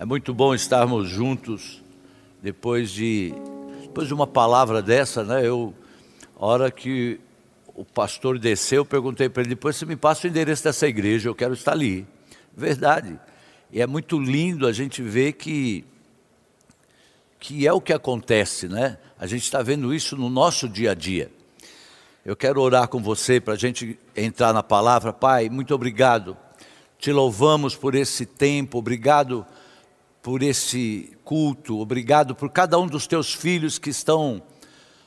É muito bom estarmos juntos depois de depois de uma palavra dessa, né? Eu hora que o pastor desceu, eu perguntei para ele, depois você me passa o endereço dessa igreja, eu quero estar ali. Verdade. E é muito lindo a gente ver que que é o que acontece, né? A gente está vendo isso no nosso dia a dia. Eu quero orar com você para a gente entrar na palavra. Pai, muito obrigado. Te louvamos por esse tempo, obrigado por esse culto, obrigado por cada um dos teus filhos que estão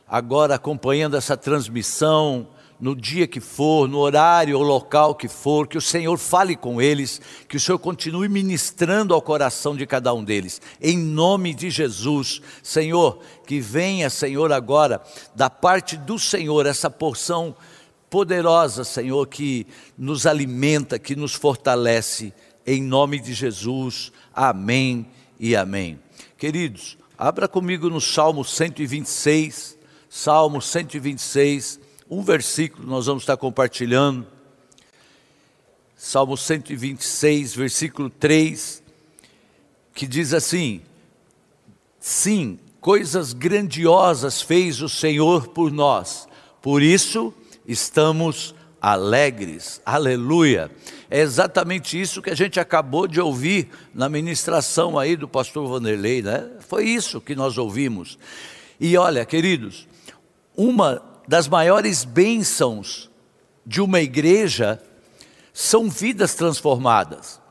agora acompanhando essa transmissão, no dia que for, no horário ou local que for, que o Senhor fale com eles, que o Senhor continue ministrando ao coração de cada um deles. Em nome de Jesus, Senhor, que venha, Senhor, agora da parte do Senhor essa porção poderosa, Senhor, que nos alimenta, que nos fortalece. Em nome de Jesus. Amém e amém. Queridos, abra comigo no Salmo 126, Salmo 126, um versículo nós vamos estar compartilhando. Salmo 126, versículo 3, que diz assim: Sim, coisas grandiosas fez o Senhor por nós, por isso estamos alegres. Aleluia. É exatamente isso que a gente acabou de ouvir na ministração aí do pastor Vanderlei, né? Foi isso que nós ouvimos. E olha, queridos, uma das maiores bênçãos de uma igreja são vidas transformadas.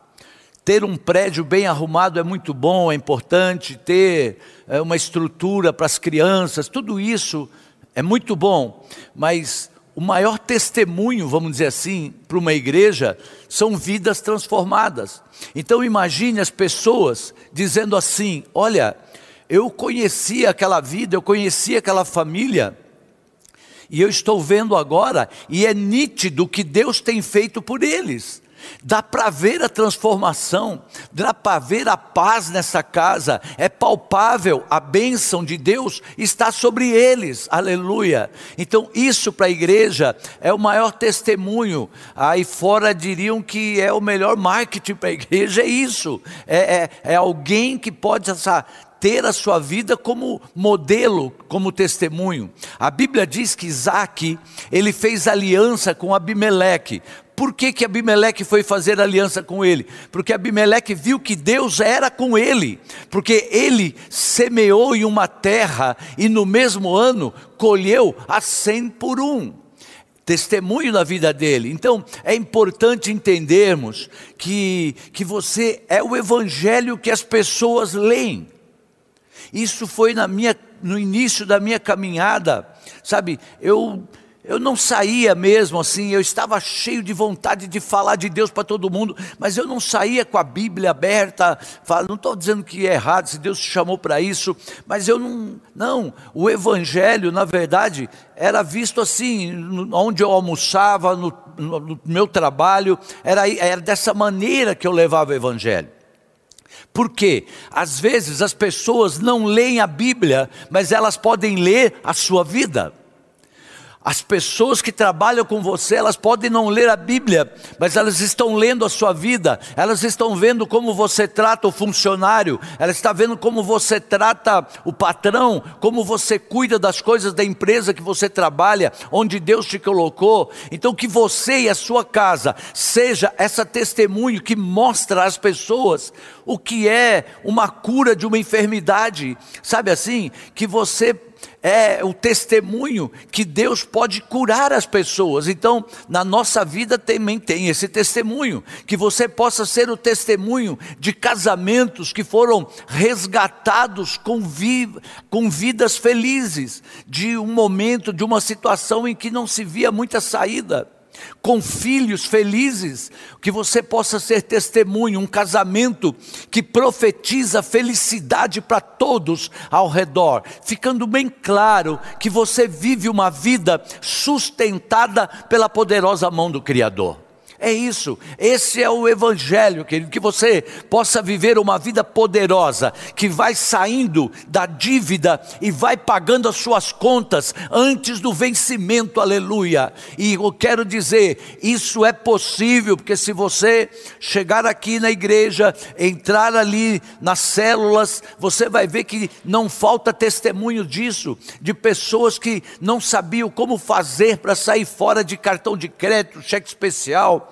Ter um prédio bem arrumado é muito bom, é importante, ter é, uma estrutura para as crianças, tudo isso é muito bom, mas o maior testemunho, vamos dizer assim, para uma igreja são vidas transformadas. Então imagine as pessoas dizendo assim: olha, eu conhecia aquela vida, eu conhecia aquela família, e eu estou vendo agora, e é nítido o que Deus tem feito por eles. Dá para ver a transformação, dá para ver a paz nessa casa, é palpável, a bênção de Deus está sobre eles, aleluia. Então, isso para a igreja é o maior testemunho. Aí fora diriam que é o melhor marketing para a igreja, é isso, é, é, é alguém que pode essa, ter a sua vida como modelo, como testemunho. A Bíblia diz que Isaac, ele fez aliança com Abimeleque. Por que, que Abimeleque foi fazer aliança com ele? Porque Abimeleque viu que Deus era com ele, porque ele semeou em uma terra e no mesmo ano colheu a cem por um testemunho na vida dele. Então, é importante entendermos que, que você é o evangelho que as pessoas leem. Isso foi na minha, no início da minha caminhada, sabe? Eu eu não saía mesmo assim, eu estava cheio de vontade de falar de Deus para todo mundo, mas eu não saía com a Bíblia aberta, não estou dizendo que é errado, se Deus te chamou para isso, mas eu não, não, o Evangelho, na verdade, era visto assim, onde eu almoçava, no, no meu trabalho, era, era dessa maneira que eu levava o Evangelho. Porque às vezes as pessoas não leem a Bíblia, mas elas podem ler a sua vida. As pessoas que trabalham com você, elas podem não ler a Bíblia, mas elas estão lendo a sua vida, elas estão vendo como você trata o funcionário, elas estão vendo como você trata o patrão, como você cuida das coisas da empresa que você trabalha, onde Deus te colocou. Então, que você e a sua casa seja essa testemunho que mostra às pessoas o que é uma cura de uma enfermidade, sabe assim? Que você é o testemunho que Deus pode curar as pessoas. Então, na nossa vida também tem esse testemunho, que você possa ser o testemunho de casamentos que foram resgatados com, vi com vidas felizes, de um momento, de uma situação em que não se via muita saída com filhos felizes, que você possa ser testemunho, um casamento que profetiza felicidade para todos ao redor, ficando bem claro que você vive uma vida sustentada pela poderosa mão do Criador. É isso, esse é o Evangelho, querido, que você possa viver uma vida poderosa, que vai saindo da dívida e vai pagando as suas contas antes do vencimento, aleluia. E eu quero dizer, isso é possível, porque se você chegar aqui na igreja, entrar ali nas células, você vai ver que não falta testemunho disso, de pessoas que não sabiam como fazer para sair fora de cartão de crédito, cheque especial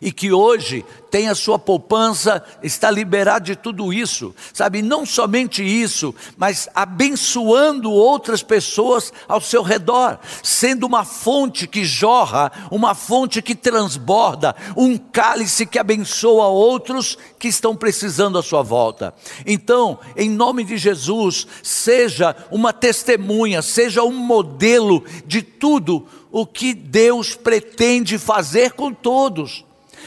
e que hoje tem a sua poupança, está liberado de tudo isso, sabe? Não somente isso, mas abençoando outras pessoas ao seu redor, sendo uma fonte que jorra, uma fonte que transborda, um cálice que abençoa outros que estão precisando à sua volta. Então, em nome de Jesus, seja uma testemunha, seja um modelo de tudo o que Deus pretende fazer com todos.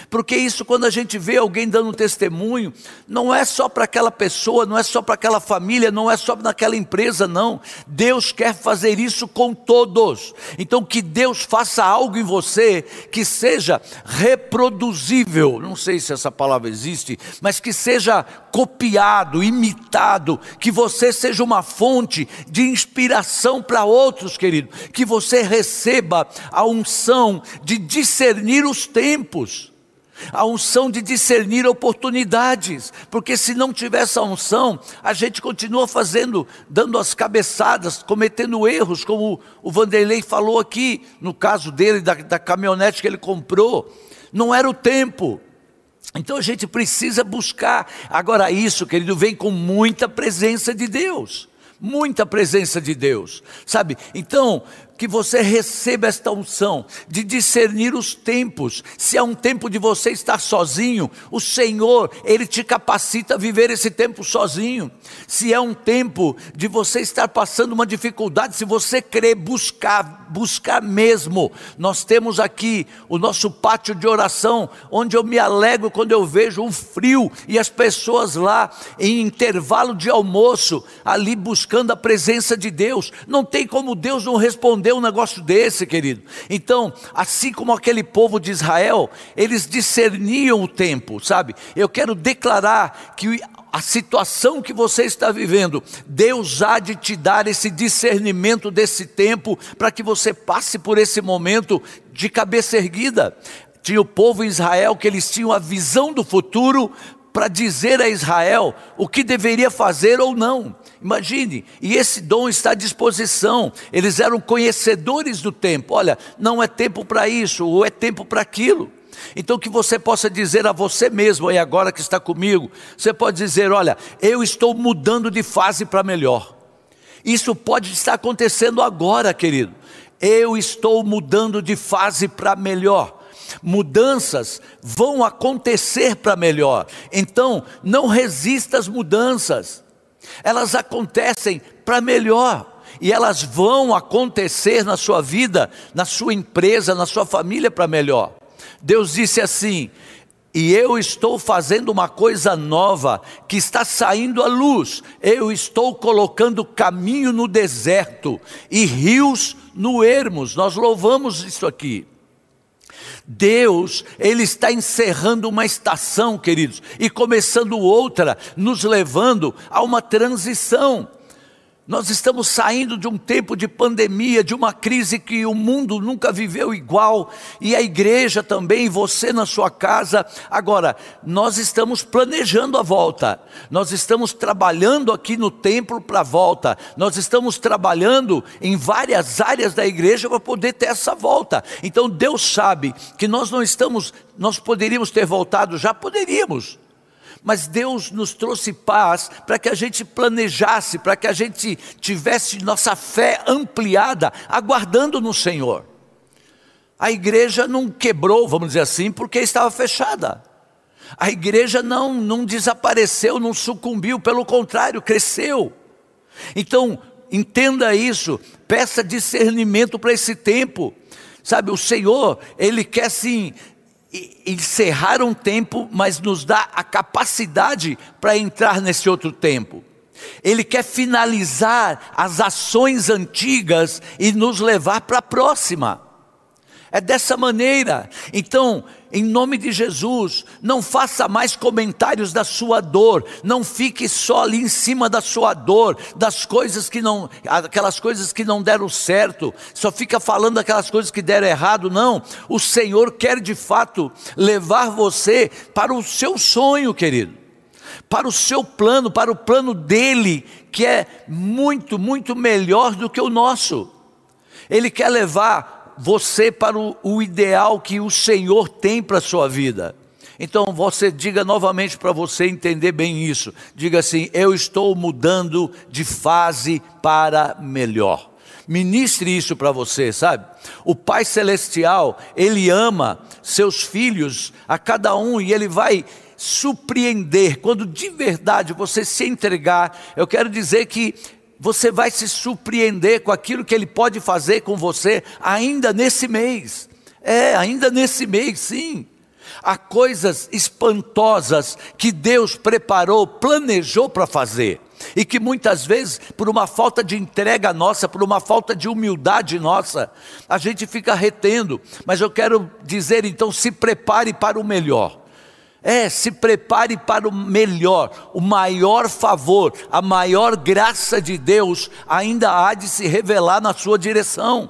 Porque isso, quando a gente vê alguém dando testemunho, não é só para aquela pessoa, não é só para aquela família, não é só naquela empresa, não. Deus quer fazer isso com todos. Então, que Deus faça algo em você que seja reproduzível. Não sei se essa palavra existe, mas que seja copiado, imitado, que você seja uma fonte de inspiração para outros, querido. Que você receba a unção de discernir os tempos a unção de discernir oportunidades, porque se não tiver essa unção, a gente continua fazendo, dando as cabeçadas, cometendo erros, como o Vanderlei falou aqui, no caso dele, da, da caminhonete que ele comprou, não era o tempo. Então a gente precisa buscar. Agora, isso, querido, vem com muita presença de Deus muita presença de Deus, sabe? Então, que você receba esta unção de discernir os tempos. Se é um tempo de você estar sozinho, o Senhor, Ele te capacita a viver esse tempo sozinho. Se é um tempo de você estar passando uma dificuldade, se você querer buscar, buscar mesmo. Nós temos aqui o nosso pátio de oração, onde eu me alegro quando eu vejo um frio e as pessoas lá em intervalo de almoço, ali buscando a presença de Deus. Não tem como Deus não responder um negócio desse, querido. Então, assim como aquele povo de Israel, eles discerniam o tempo, sabe? Eu quero declarar que a situação que você está vivendo, Deus há de te dar esse discernimento desse tempo, para que você passe por esse momento de cabeça erguida. Tinha o povo Israel que eles tinham a visão do futuro para dizer a Israel o que deveria fazer ou não. Imagine, e esse dom está à disposição. Eles eram conhecedores do tempo. Olha, não é tempo para isso, ou é tempo para aquilo. Então que você possa dizer a você mesmo, aí agora que está comigo, você pode dizer: olha, eu estou mudando de fase para melhor. Isso pode estar acontecendo agora, querido. Eu estou mudando de fase para melhor mudanças vão acontecer para melhor. Então, não resista às mudanças elas acontecem para melhor. E elas vão acontecer na sua vida, na sua empresa, na sua família para melhor. Deus disse assim: e eu estou fazendo uma coisa nova que está saindo à luz. Eu estou colocando caminho no deserto e rios no ermos. Nós louvamos isso aqui. Deus, Ele está encerrando uma estação, queridos, e começando outra, nos levando a uma transição. Nós estamos saindo de um tempo de pandemia, de uma crise que o mundo nunca viveu igual, e a igreja também, você na sua casa. Agora, nós estamos planejando a volta, nós estamos trabalhando aqui no templo para a volta, nós estamos trabalhando em várias áreas da igreja para poder ter essa volta. Então, Deus sabe que nós não estamos, nós poderíamos ter voltado, já poderíamos mas Deus nos trouxe paz para que a gente planejasse, para que a gente tivesse nossa fé ampliada, aguardando no Senhor. A igreja não quebrou, vamos dizer assim, porque estava fechada. A igreja não, não desapareceu, não sucumbiu, pelo contrário, cresceu. Então, entenda isso, peça discernimento para esse tempo. Sabe, o Senhor, Ele quer sim encerrar um tempo, mas nos dá a capacidade para entrar nesse outro tempo. Ele quer finalizar as ações antigas e nos levar para a próxima. É dessa maneira. Então, em nome de Jesus, não faça mais comentários da sua dor, não fique só ali em cima da sua dor, das coisas que não, aquelas coisas que não deram certo, só fica falando aquelas coisas que deram errado, não. O Senhor quer de fato levar você para o seu sonho, querido. Para o seu plano, para o plano dele, que é muito, muito melhor do que o nosso. Ele quer levar você para o, o ideal que o Senhor tem para a sua vida. Então você diga novamente para você entender bem isso. Diga assim: eu estou mudando de fase para melhor. Ministre isso para você, sabe? O Pai Celestial, Ele ama seus filhos, a cada um, e Ele vai surpreender. Quando de verdade você se entregar, eu quero dizer que você vai se surpreender com aquilo que Ele pode fazer com você ainda nesse mês. É, ainda nesse mês, sim. Há coisas espantosas que Deus preparou, planejou para fazer. E que muitas vezes, por uma falta de entrega nossa, por uma falta de humildade nossa, a gente fica retendo. Mas eu quero dizer então: se prepare para o melhor. É, se prepare para o melhor, o maior favor, a maior graça de Deus ainda há de se revelar na sua direção.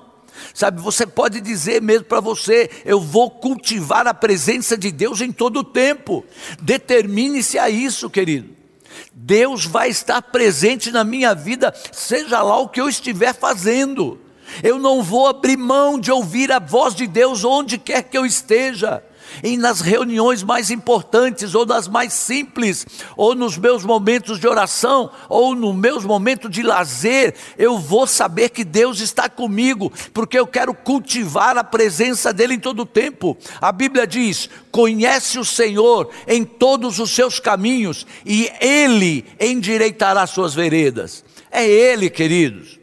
Sabe, você pode dizer mesmo para você: eu vou cultivar a presença de Deus em todo o tempo. Determine-se a isso, querido. Deus vai estar presente na minha vida, seja lá o que eu estiver fazendo. Eu não vou abrir mão de ouvir a voz de Deus onde quer que eu esteja e nas reuniões mais importantes, ou nas mais simples, ou nos meus momentos de oração, ou nos meus momentos de lazer, eu vou saber que Deus está comigo, porque eu quero cultivar a presença dEle em todo o tempo. A Bíblia diz: conhece o Senhor em todos os seus caminhos, e Ele endireitará suas veredas. É Ele, queridos.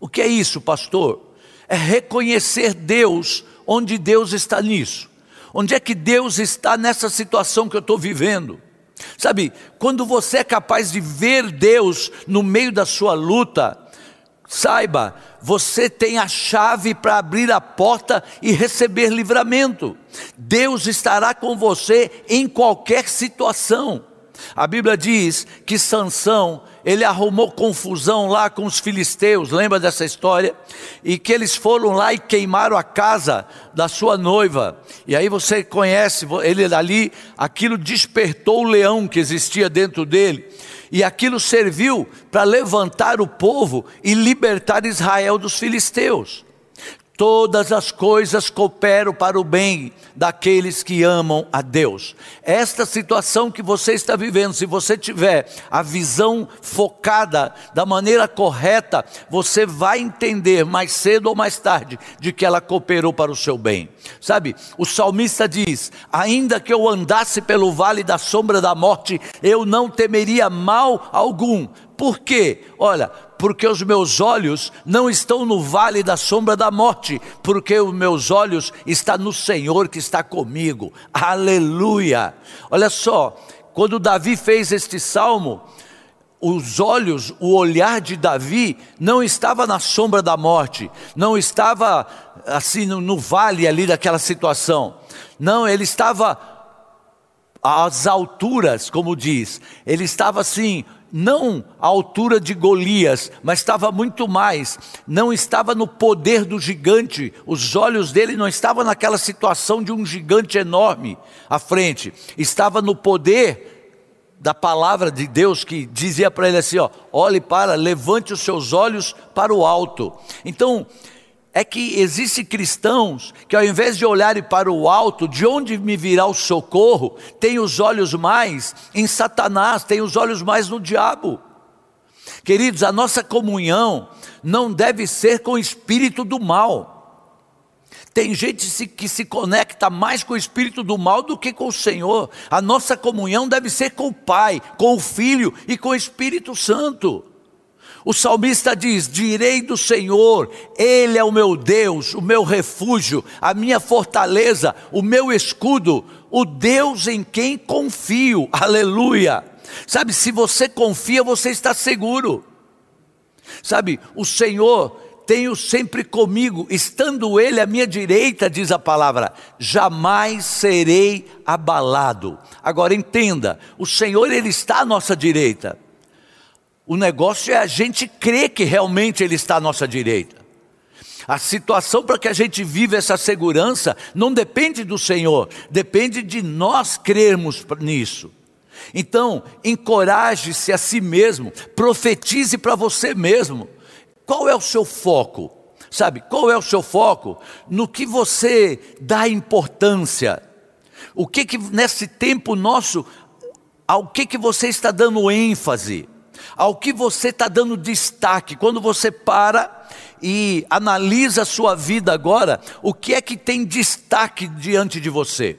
O que é isso, pastor? É reconhecer Deus onde Deus está nisso. Onde é que Deus está nessa situação que eu estou vivendo? Sabe, quando você é capaz de ver Deus no meio da sua luta, saiba, você tem a chave para abrir a porta e receber livramento. Deus estará com você em qualquer situação. A Bíblia diz que Sansão, ele arrumou confusão lá com os filisteus, lembra dessa história? E que eles foram lá e queimaram a casa da sua noiva. E aí você conhece, ele ali, aquilo despertou o leão que existia dentro dele. E aquilo serviu para levantar o povo e libertar Israel dos filisteus. Todas as coisas cooperam para o bem daqueles que amam a Deus. Esta situação que você está vivendo, se você tiver a visão focada da maneira correta, você vai entender mais cedo ou mais tarde de que ela cooperou para o seu bem. Sabe, o salmista diz: Ainda que eu andasse pelo vale da sombra da morte, eu não temeria mal algum. Por quê? Olha, porque os meus olhos não estão no vale da sombra da morte, porque os meus olhos estão no Senhor que está comigo. Aleluia! Olha só, quando Davi fez este salmo, os olhos, o olhar de Davi não estava na sombra da morte, não estava assim no, no vale ali daquela situação. Não, ele estava às alturas, como diz. Ele estava assim, não à altura de Golias, mas estava muito mais, não estava no poder do gigante, os olhos dele não estavam naquela situação de um gigante enorme à frente, estava no poder da palavra de Deus que dizia para ele assim: ó, olhe para, levante os seus olhos para o alto. Então, é que existem cristãos que ao invés de olharem para o alto, de onde me virá o socorro, têm os olhos mais em Satanás, têm os olhos mais no diabo. Queridos, a nossa comunhão não deve ser com o espírito do mal. Tem gente que se conecta mais com o espírito do mal do que com o Senhor. A nossa comunhão deve ser com o Pai, com o Filho e com o Espírito Santo. O salmista diz: Direi do Senhor, Ele é o meu Deus, o meu refúgio, a minha fortaleza, o meu escudo, o Deus em quem confio. Aleluia. Sabe, se você confia, você está seguro. Sabe, o Senhor tenho sempre comigo, estando Ele à minha direita, diz a palavra, jamais serei abalado. Agora entenda, o Senhor Ele está à nossa direita. O negócio é a gente crer que realmente Ele está à nossa direita. A situação para que a gente viva essa segurança não depende do Senhor, depende de nós crermos nisso. Então, encoraje-se a si mesmo, profetize para você mesmo. Qual é o seu foco? Sabe, qual é o seu foco? No que você dá importância. O que que nesse tempo nosso, ao que que você está dando ênfase? Ao que você está dando destaque? Quando você para e analisa a sua vida agora, o que é que tem destaque diante de você?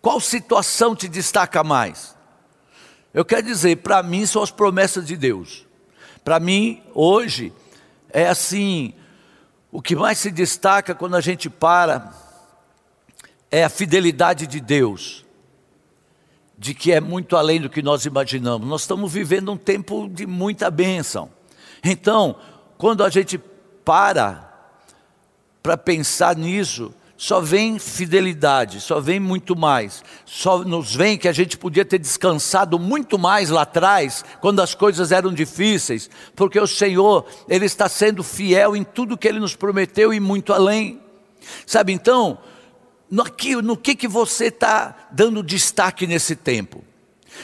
Qual situação te destaca mais? Eu quero dizer, para mim são as promessas de Deus. Para mim, hoje, é assim: o que mais se destaca quando a gente para é a fidelidade de Deus, de que é muito além do que nós imaginamos. Nós estamos vivendo um tempo de muita bênção. Então, quando a gente para para pensar nisso, só vem fidelidade, só vem muito mais. Só nos vem que a gente podia ter descansado muito mais lá atrás, quando as coisas eram difíceis, porque o Senhor, Ele está sendo fiel em tudo que Ele nos prometeu e muito além. Sabe então, no, aqui, no que, que você está dando destaque nesse tempo?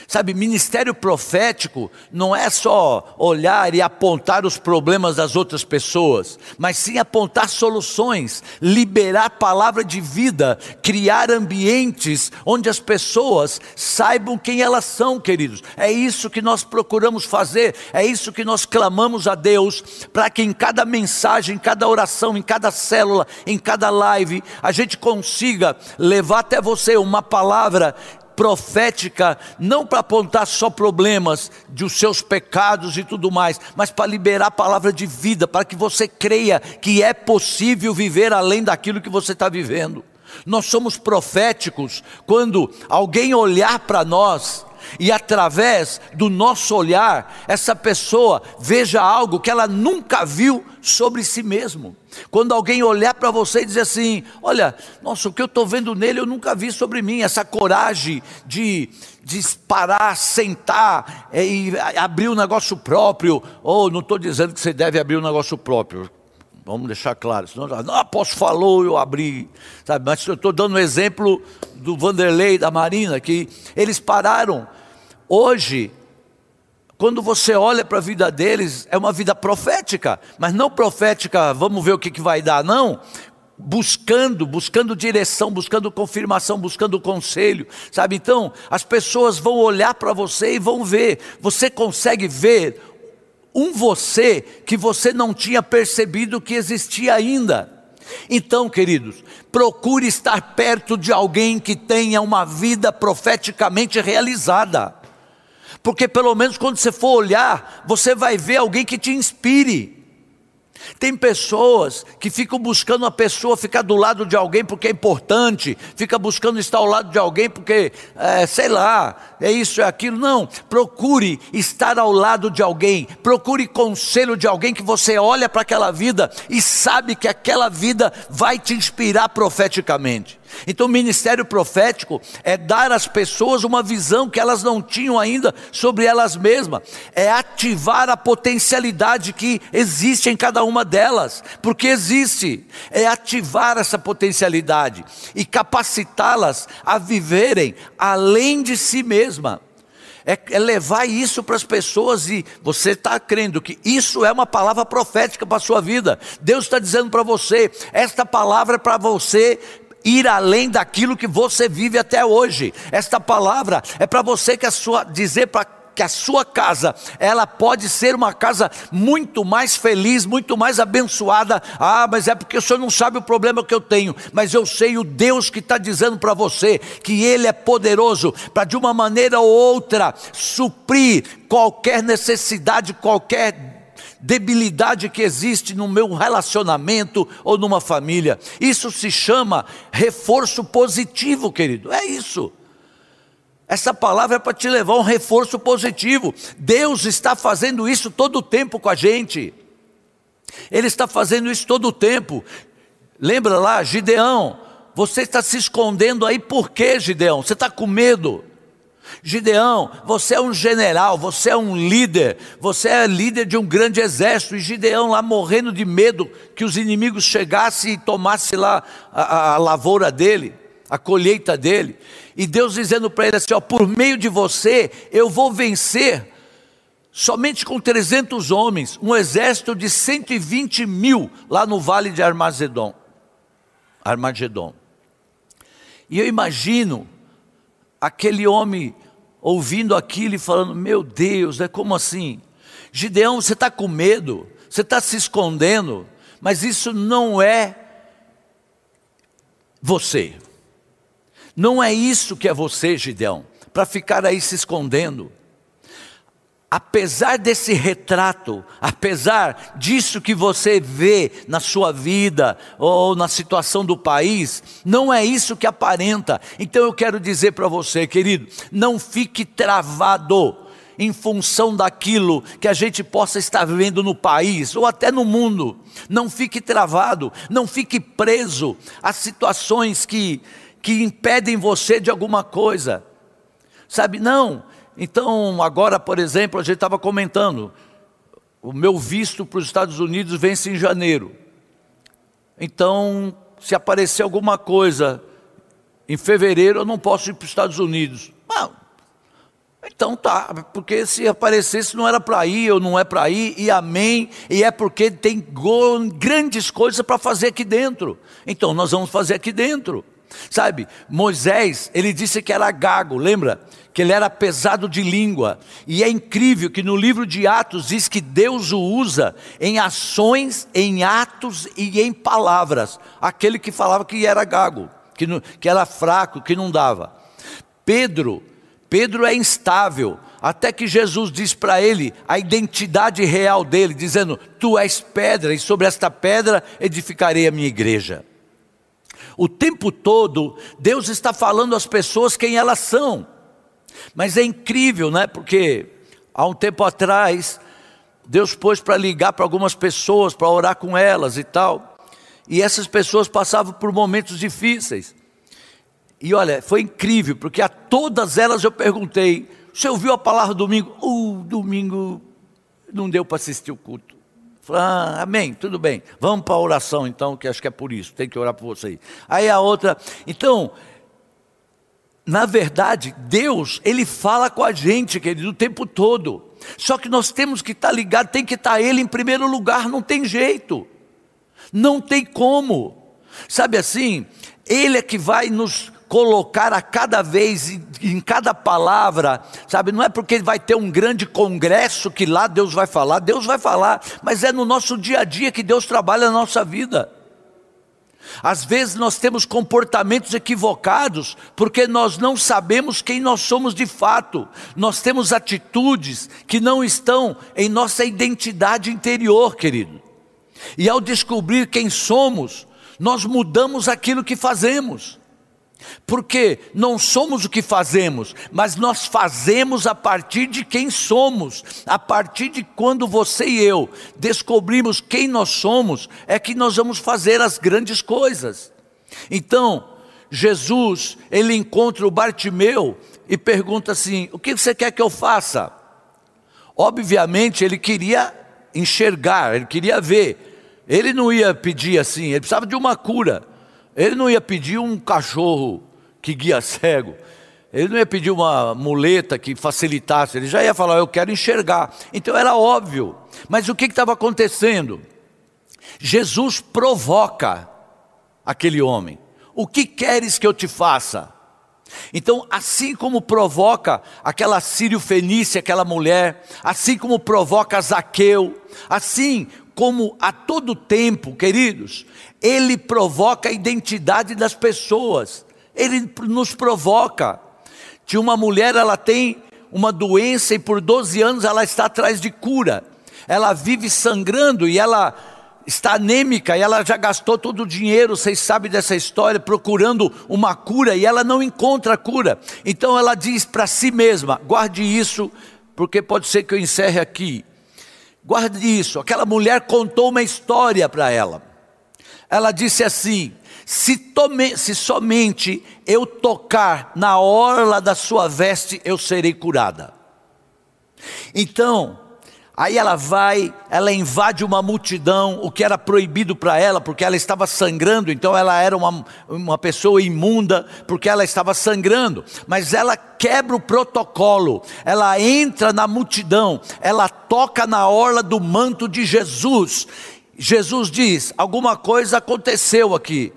Sabe, ministério profético não é só olhar e apontar os problemas das outras pessoas, mas sim apontar soluções, liberar palavra de vida, criar ambientes onde as pessoas saibam quem elas são, queridos. É isso que nós procuramos fazer, é isso que nós clamamos a Deus, para que em cada mensagem, em cada oração, em cada célula, em cada live, a gente consiga levar até você uma palavra profética, não para apontar só problemas de os seus pecados e tudo mais, mas para liberar a palavra de vida, para que você creia que é possível viver além daquilo que você está vivendo. Nós somos proféticos quando alguém olhar para nós e através do nosso olhar, essa pessoa veja algo que ela nunca viu sobre si mesmo. Quando alguém olhar para você e dizer assim: Olha, nossa, o que eu estou vendo nele eu nunca vi sobre mim, essa coragem de, de parar, sentar é, e abrir um negócio próprio. Ou oh, não estou dizendo que você deve abrir um negócio próprio, Vamos deixar claro, senão não, apóstolo falou, eu abri, sabe? Mas eu estou dando um exemplo do Vanderlei, da Marina, que eles pararam. Hoje, quando você olha para a vida deles, é uma vida profética, mas não profética, vamos ver o que, que vai dar, não. Buscando, buscando direção, buscando confirmação, buscando conselho, sabe? Então, as pessoas vão olhar para você e vão ver. Você consegue ver um você que você não tinha percebido que existia ainda. Então, queridos, procure estar perto de alguém que tenha uma vida profeticamente realizada. Porque pelo menos quando você for olhar, você vai ver alguém que te inspire. Tem pessoas que ficam buscando uma pessoa ficar do lado de alguém porque é importante, fica buscando estar ao lado de alguém porque, é, sei lá, é isso, é aquilo. Não, procure estar ao lado de alguém, procure conselho de alguém que você olha para aquela vida e sabe que aquela vida vai te inspirar profeticamente. Então, o ministério profético é dar às pessoas uma visão que elas não tinham ainda sobre elas mesmas, é ativar a potencialidade que existe em cada uma delas, porque existe, é ativar essa potencialidade e capacitá-las a viverem além de si mesma. É, é, levar isso para as pessoas e você está crendo que isso é uma palavra profética para a sua vida. Deus está dizendo para você: esta palavra é para você ir além daquilo que você vive até hoje. Esta palavra é para você que a sua dizer para que a sua casa, ela pode ser uma casa muito mais feliz, muito mais abençoada. Ah, mas é porque o senhor não sabe o problema que eu tenho, mas eu sei o Deus que está dizendo para você que Ele é poderoso para de uma maneira ou outra suprir qualquer necessidade, qualquer debilidade que existe no meu relacionamento ou numa família. Isso se chama reforço positivo, querido. É isso. Essa palavra é para te levar um reforço positivo. Deus está fazendo isso todo o tempo com a gente. Ele está fazendo isso todo o tempo. Lembra lá, Gideão, você está se escondendo aí por quê, Gideão? Você está com medo? Gideão, você é um general, você é um líder, você é líder de um grande exército, e Gideão lá morrendo de medo que os inimigos chegassem e tomassem lá a, a, lavoura dele, a colheita dele, e Deus dizendo para ele assim: ó, por meio de você eu vou vencer, somente com 300 homens, um exército de 120 mil lá no vale de Armagedon. Armagedon. E eu imagino aquele homem ouvindo aquilo e falando: Meu Deus, é como assim? Gideão, você está com medo, você está se escondendo, mas isso não é você. Não é isso que é você, Gideão, para ficar aí se escondendo apesar desse retrato, apesar disso que você vê na sua vida ou na situação do país, não é isso que aparenta. Então eu quero dizer para você, querido, não fique travado em função daquilo que a gente possa estar vendo no país ou até no mundo. Não fique travado, não fique preso a situações que, que impedem você de alguma coisa. Sabe, não, então, agora, por exemplo, a gente estava comentando, o meu visto para os Estados Unidos vence em janeiro. Então, se aparecer alguma coisa em fevereiro, eu não posso ir para os Estados Unidos. Então tá, porque se aparecesse não era para ir ou não é para ir, e amém, e é porque tem grandes coisas para fazer aqui dentro. Então nós vamos fazer aqui dentro. Sabe, Moisés, ele disse que era gago, lembra? que ele era pesado de língua. E é incrível que no livro de Atos diz que Deus o usa em ações, em atos e em palavras. Aquele que falava que era gago, que, não, que era fraco, que não dava. Pedro, Pedro é instável, até que Jesus diz para ele a identidade real dele, dizendo: Tu és pedra, e sobre esta pedra edificarei a minha igreja. O tempo todo, Deus está falando às pessoas quem elas são. Mas é incrível, né? Porque há um tempo atrás, Deus pôs para ligar para algumas pessoas, para orar com elas e tal. E essas pessoas passavam por momentos difíceis. E olha, foi incrível, porque a todas elas eu perguntei: você ouviu a palavra domingo? Uh, domingo não deu para assistir o culto. Ah, amém, tudo bem. Vamos para a oração então, que acho que é por isso, tem que orar por você. Aí a outra, então, na verdade, Deus, Ele fala com a gente, querido, o tempo todo. Só que nós temos que estar ligados, tem que estar Ele em primeiro lugar, não tem jeito. Não tem como. Sabe assim, Ele é que vai nos colocar a cada vez, em cada palavra, sabe? Não é porque vai ter um grande congresso que lá Deus vai falar, Deus vai falar, mas é no nosso dia a dia que Deus trabalha na nossa vida. Às vezes nós temos comportamentos equivocados porque nós não sabemos quem nós somos de fato. Nós temos atitudes que não estão em nossa identidade interior, querido. E ao descobrir quem somos, nós mudamos aquilo que fazemos. Porque não somos o que fazemos, mas nós fazemos a partir de quem somos. A partir de quando você e eu descobrimos quem nós somos, é que nós vamos fazer as grandes coisas. Então, Jesus, ele encontra o Bartimeu e pergunta assim: O que você quer que eu faça? Obviamente, ele queria enxergar, ele queria ver. Ele não ia pedir assim, ele precisava de uma cura. Ele não ia pedir um cachorro que guia cego. Ele não ia pedir uma muleta que facilitasse, ele já ia falar, eu quero enxergar. Então era óbvio. Mas o que estava acontecendo? Jesus provoca aquele homem. O que queres que eu te faça? Então, assim como provoca aquela sírio-fenícia, aquela mulher, assim como provoca Zaqueu, assim como a todo tempo, queridos, ele provoca a identidade das pessoas, ele nos provoca. Tinha uma mulher, ela tem uma doença e por 12 anos ela está atrás de cura. Ela vive sangrando e ela está anêmica e ela já gastou todo o dinheiro, vocês sabem dessa história, procurando uma cura e ela não encontra a cura. Então ela diz para si mesma: guarde isso, porque pode ser que eu encerre aqui. Guarde isso. Aquela mulher contou uma história para ela. Ela disse assim: se, tome, se somente eu tocar na orla da sua veste, eu serei curada. Então, Aí ela vai, ela invade uma multidão, o que era proibido para ela, porque ela estava sangrando, então ela era uma, uma pessoa imunda, porque ela estava sangrando. Mas ela quebra o protocolo, ela entra na multidão, ela toca na orla do manto de Jesus. Jesus diz: alguma coisa aconteceu aqui.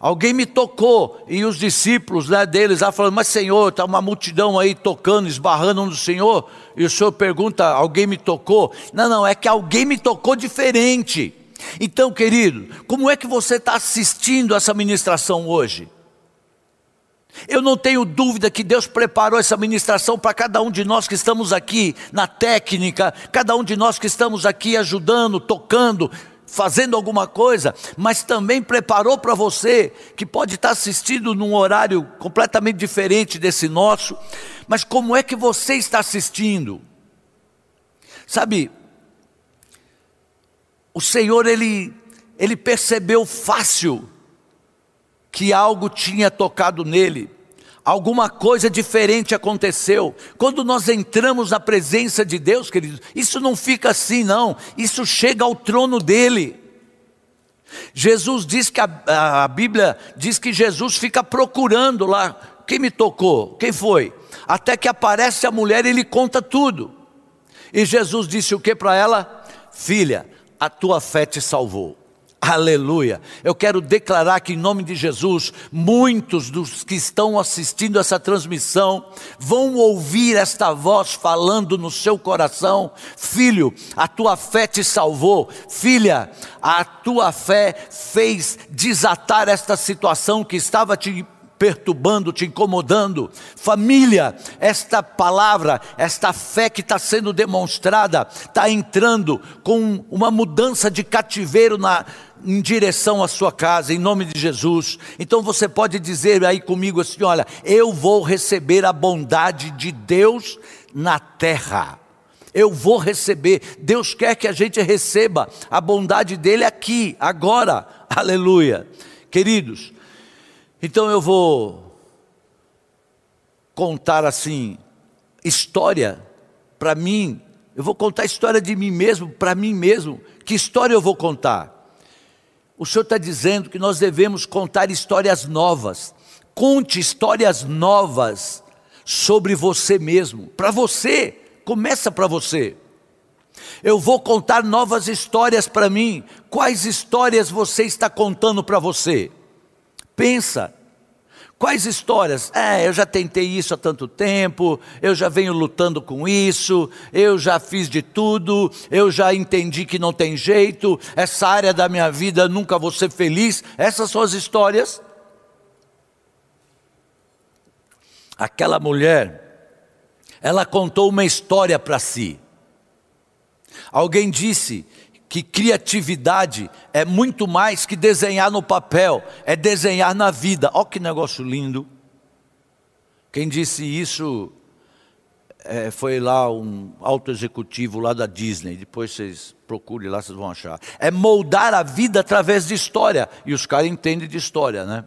Alguém me tocou, e os discípulos né, deles lá falando, mas Senhor, está uma multidão aí tocando, esbarrando no Senhor, e o Senhor pergunta, alguém me tocou? Não, não, é que alguém me tocou diferente. Então, querido, como é que você está assistindo essa ministração hoje? Eu não tenho dúvida que Deus preparou essa ministração para cada um de nós que estamos aqui na técnica, cada um de nós que estamos aqui ajudando, tocando, fazendo alguma coisa, mas também preparou para você, que pode estar assistindo num horário completamente diferente desse nosso, mas como é que você está assistindo? Sabe, o Senhor, ele, ele percebeu fácil que algo tinha tocado nele alguma coisa diferente aconteceu. Quando nós entramos na presença de Deus, queridos, isso não fica assim, não, isso chega ao trono dele. Jesus diz que a, a, Bíblia diz que Jesus fica procurando lá. Quem me tocou? Quem foi? Até que aparece a mulher e ele conta tudo. E Jesus disse o que para ela? Filha, a tua fé te salvou. Aleluia. Eu quero declarar que, em nome de Jesus, muitos dos que estão assistindo essa transmissão vão ouvir esta voz falando no seu coração: Filho, a tua fé te salvou. Filha, a tua fé fez desatar esta situação que estava te perturbando, te incomodando. Família, esta palavra, esta fé que está sendo demonstrada, está entrando com uma mudança de cativeiro na, em direção à sua casa, em nome de Jesus. Então você pode dizer aí comigo assim: olha, eu vou receber a bondade de Deus na terra. Eu vou receber. Deus quer que a gente receba a bondade dele aqui, agora. Aleluia. Queridos, então eu vou contar assim, história para mim, eu vou contar a história de mim mesmo, para mim mesmo. Que história eu vou contar? O Senhor está dizendo que nós devemos contar histórias novas. Conte histórias novas sobre você mesmo, para você, começa para você. Eu vou contar novas histórias para mim. Quais histórias você está contando para você? Pensa. Quais histórias? É, eu já tentei isso há tanto tempo, eu já venho lutando com isso, eu já fiz de tudo, eu já entendi que não tem jeito, essa área da minha vida nunca vou ser feliz. Essas são as histórias. Aquela mulher, ela contou uma história para si. Alguém disse que criatividade é muito mais que desenhar no papel, é desenhar na vida. Olha que negócio lindo. Quem disse isso é, foi lá um alto executivo lá da Disney. Depois vocês procurem lá, vocês vão achar. É moldar a vida através de história. E os caras entendem de história, né?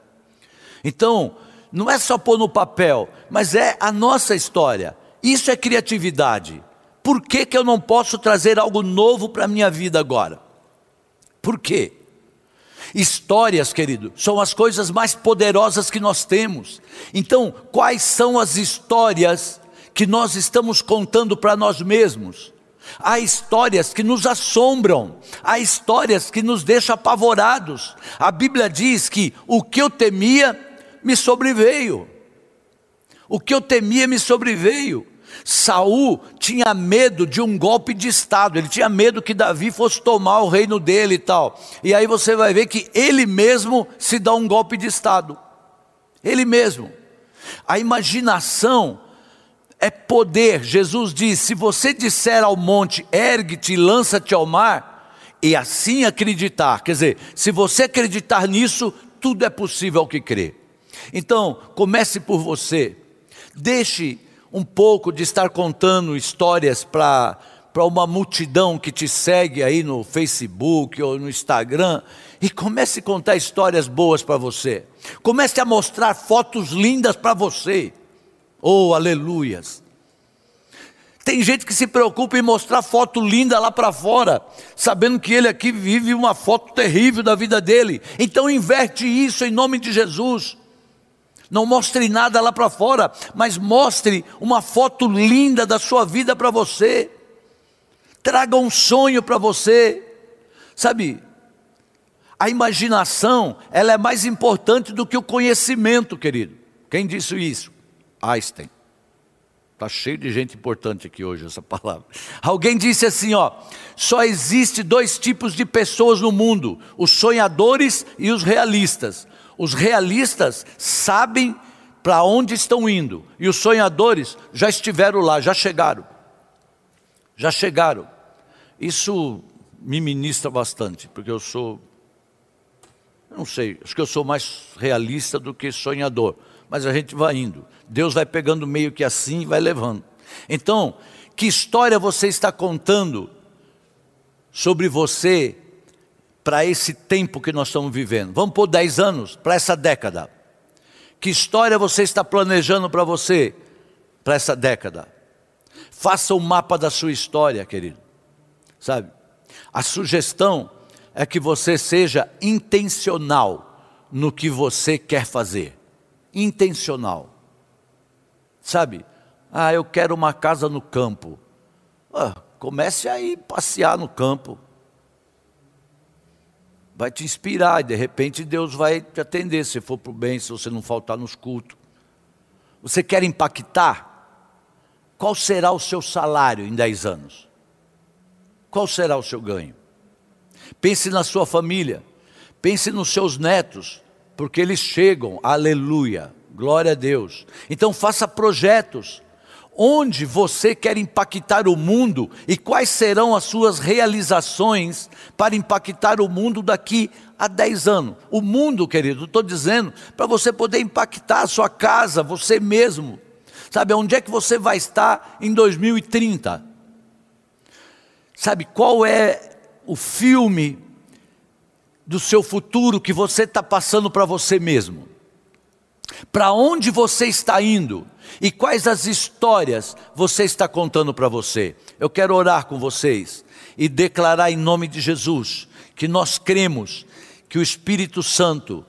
Então, não é só pôr no papel, mas é a nossa história. Isso é criatividade por que, que eu não posso trazer algo novo para a minha vida agora? Por quê? Histórias, querido, são as coisas mais poderosas que nós temos. Então, quais são as histórias que nós estamos contando para nós mesmos? Há histórias que nos assombram, há histórias que nos deixam apavorados. A Bíblia diz que o que eu temia me sobreveio. O que eu temia me sobreveio. Saul tinha medo de um golpe de estado, ele tinha medo que Davi fosse tomar o reino dele e tal. E aí você vai ver que ele mesmo se dá um golpe de estado. Ele mesmo. A imaginação é poder. Jesus diz: se você disser ao monte, ergue-te e lança-te ao mar, e assim acreditar, quer dizer, se você acreditar nisso, tudo é possível ao que crê. Então, comece por você. Deixe um pouco de estar contando histórias para uma multidão que te segue aí no Facebook ou no Instagram e comece a contar histórias boas para você. Comece a mostrar fotos lindas para você. Oh, aleluias. Tem gente que se preocupa em mostrar foto linda lá para fora, sabendo que ele aqui vive uma foto terrível da vida dele. Então inverte isso em nome de Jesus. Não mostre nada lá para fora, mas mostre uma foto linda da sua vida para você. Traga um sonho para você. Sabe? A imaginação, ela é mais importante do que o conhecimento, querido. Quem disse isso? Einstein. Está cheio de gente importante aqui hoje essa palavra. Alguém disse assim: ó, só existe dois tipos de pessoas no mundo: os sonhadores e os realistas. Os realistas sabem para onde estão indo, e os sonhadores já estiveram lá, já chegaram. Já chegaram. Isso me ministra bastante, porque eu sou, não sei, acho que eu sou mais realista do que sonhador mas a gente vai indo. Deus vai pegando meio que assim e vai levando. Então, que história você está contando sobre você para esse tempo que nós estamos vivendo? Vamos por 10 anos, para essa década. Que história você está planejando para você, para essa década? Faça o um mapa da sua história, querido. Sabe? A sugestão é que você seja intencional no que você quer fazer intencional. Sabe? Ah, eu quero uma casa no campo. Ah, comece a ir passear no campo. Vai te inspirar e de repente Deus vai te atender se for para o bem, se você não faltar nos cultos. Você quer impactar? Qual será o seu salário em 10 anos? Qual será o seu ganho? Pense na sua família, pense nos seus netos, porque eles chegam, aleluia, glória a Deus. Então faça projetos. Onde você quer impactar o mundo e quais serão as suas realizações para impactar o mundo daqui a 10 anos? O mundo, querido, estou dizendo, para você poder impactar a sua casa, você mesmo. Sabe, onde é que você vai estar em 2030? Sabe, qual é o filme do seu futuro que você está passando para você mesmo. Para onde você está indo e quais as histórias você está contando para você. Eu quero orar com vocês e declarar em nome de Jesus que nós cremos que o Espírito Santo,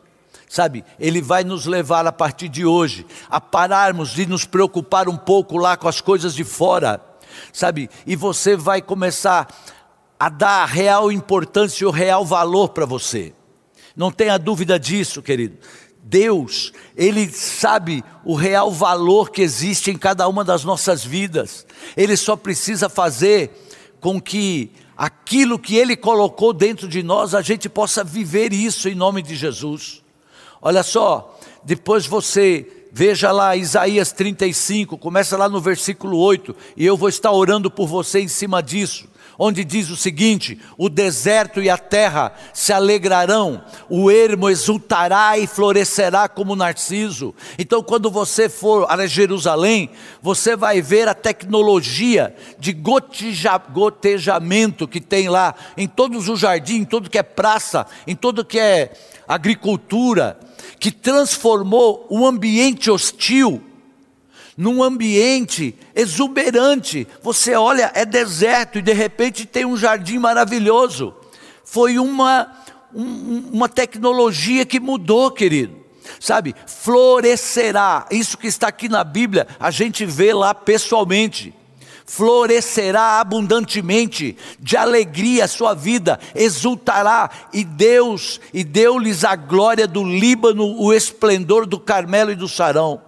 sabe, ele vai nos levar a partir de hoje a pararmos de nos preocupar um pouco lá com as coisas de fora, sabe, e você vai começar a dar a real importância e o real valor para você. Não tenha dúvida disso, querido. Deus, Ele sabe o real valor que existe em cada uma das nossas vidas. Ele só precisa fazer com que aquilo que Ele colocou dentro de nós, a gente possa viver isso em nome de Jesus. Olha só, depois você veja lá Isaías 35, começa lá no versículo 8, e eu vou estar orando por você em cima disso onde diz o seguinte: o deserto e a terra se alegrarão, o ermo exultará e florescerá como narciso. Então, quando você for a Jerusalém, você vai ver a tecnologia de goteja, gotejamento que tem lá em todos os jardins, em tudo que é praça, em tudo que é agricultura, que transformou um ambiente hostil num ambiente exuberante. Você olha, é deserto e de repente tem um jardim maravilhoso. Foi uma, um, uma tecnologia que mudou, querido. Sabe, florescerá. Isso que está aqui na Bíblia, a gente vê lá pessoalmente florescerá abundantemente, de alegria a sua vida, exultará, e Deus, e deu-lhes a glória do Líbano, o esplendor do Carmelo e do Sarão.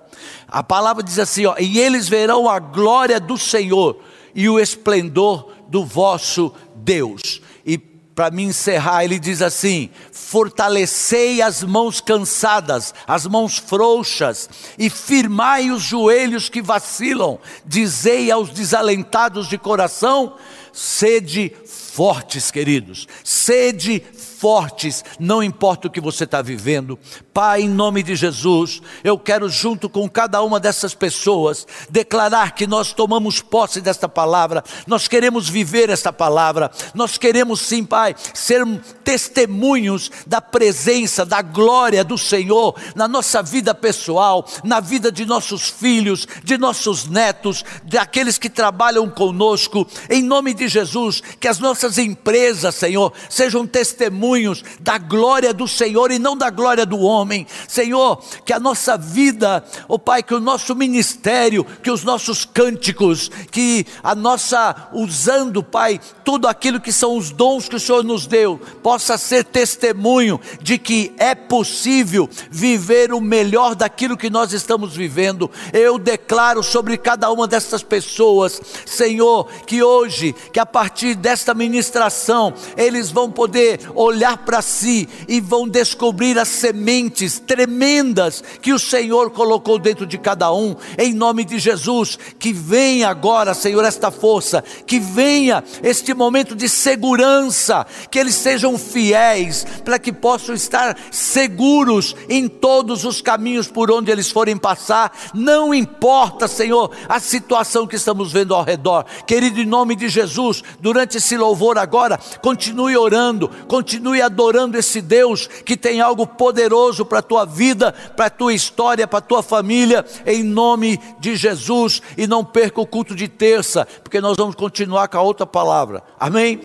A palavra diz assim: ó, e eles verão a glória do Senhor e o esplendor do vosso Deus. E para me encerrar, ele diz assim: fortalecei as mãos cansadas, as mãos frouxas, e firmai os joelhos que vacilam, dizei aos desalentados de coração: sede fortes, queridos, sede fortes, não importa o que você está vivendo. Pai, em nome de Jesus, eu quero, junto com cada uma dessas pessoas, declarar que nós tomamos posse desta palavra, nós queremos viver esta palavra, nós queremos sim, Pai, ser testemunhos da presença, da glória do Senhor na nossa vida pessoal, na vida de nossos filhos, de nossos netos, daqueles que trabalham conosco, em nome de Jesus, que as nossas empresas, Senhor, sejam testemunhos testemunhos da glória do Senhor e não da glória do homem. Senhor, que a nossa vida, ó oh Pai, que o nosso ministério, que os nossos cânticos, que a nossa, usando, Pai, tudo aquilo que são os dons que o Senhor nos deu, possa ser testemunho de que é possível viver o melhor daquilo que nós estamos vivendo. Eu declaro sobre cada uma dessas pessoas, Senhor, que hoje, que a partir desta ministração, eles vão poder olhar olhar para si e vão descobrir as sementes tremendas que o Senhor colocou dentro de cada um, em nome de Jesus. Que venha agora, Senhor, esta força, que venha este momento de segurança, que eles sejam fiéis, para que possam estar seguros em todos os caminhos por onde eles forem passar, não importa, Senhor, a situação que estamos vendo ao redor, querido, em nome de Jesus, durante esse louvor agora, continue orando, continue continue adorando esse Deus que tem algo poderoso para a tua vida, para a tua história, para a tua família, em nome de Jesus. E não perca o culto de terça, porque nós vamos continuar com a outra palavra. Amém?